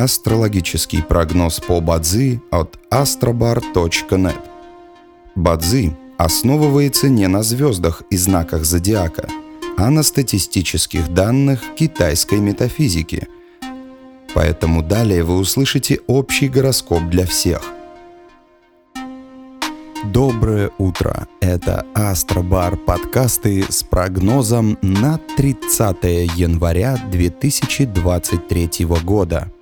Астрологический прогноз по Бадзи от astrobar.net. Бадзи основывается не на звездах и знаках зодиака, а на статистических данных китайской метафизики. Поэтому далее вы услышите общий гороскоп для всех – Доброе утро! Это Астробар подкасты с прогнозом на 30 января 2023 года.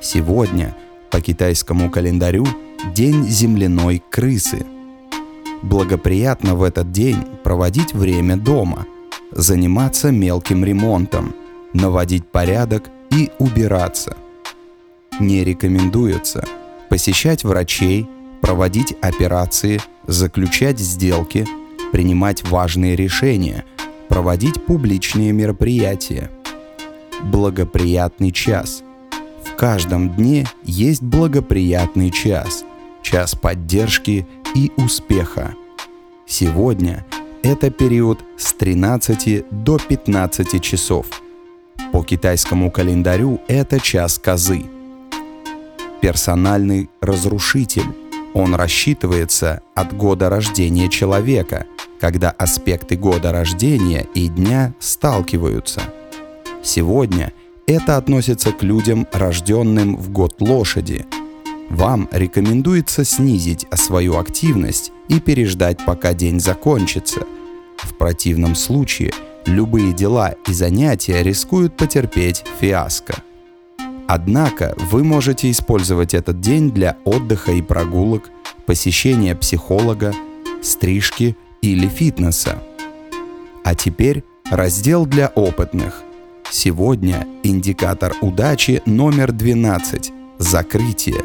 Сегодня по китайскому календарю День земляной крысы. Благоприятно в этот день проводить время дома, заниматься мелким ремонтом, наводить порядок и убираться. Не рекомендуется посещать врачей – проводить операции, заключать сделки, принимать важные решения, проводить публичные мероприятия. Благоприятный час. Каждом дне есть благоприятный час, час поддержки и успеха. Сегодня это период с 13 до 15 часов. По китайскому календарю это час козы. Персональный разрушитель он рассчитывается от года рождения человека, когда аспекты года рождения и дня сталкиваются. Сегодня это относится к людям, рожденным в год лошади. Вам рекомендуется снизить свою активность и переждать, пока день закончится. В противном случае любые дела и занятия рискуют потерпеть фиаско – Однако вы можете использовать этот день для отдыха и прогулок, посещения психолога, стрижки или фитнеса. А теперь раздел для опытных. Сегодня индикатор удачи номер 12 – закрытие.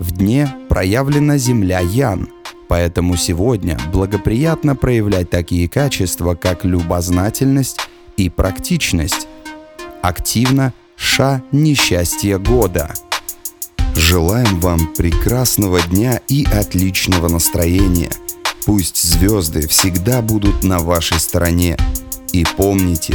В дне проявлена Земля Ян, поэтому сегодня благоприятно проявлять такие качества, как любознательность и практичность. Активно Ша несчастья года. Желаем вам прекрасного дня и отличного настроения. Пусть звезды всегда будут на вашей стороне. И помните,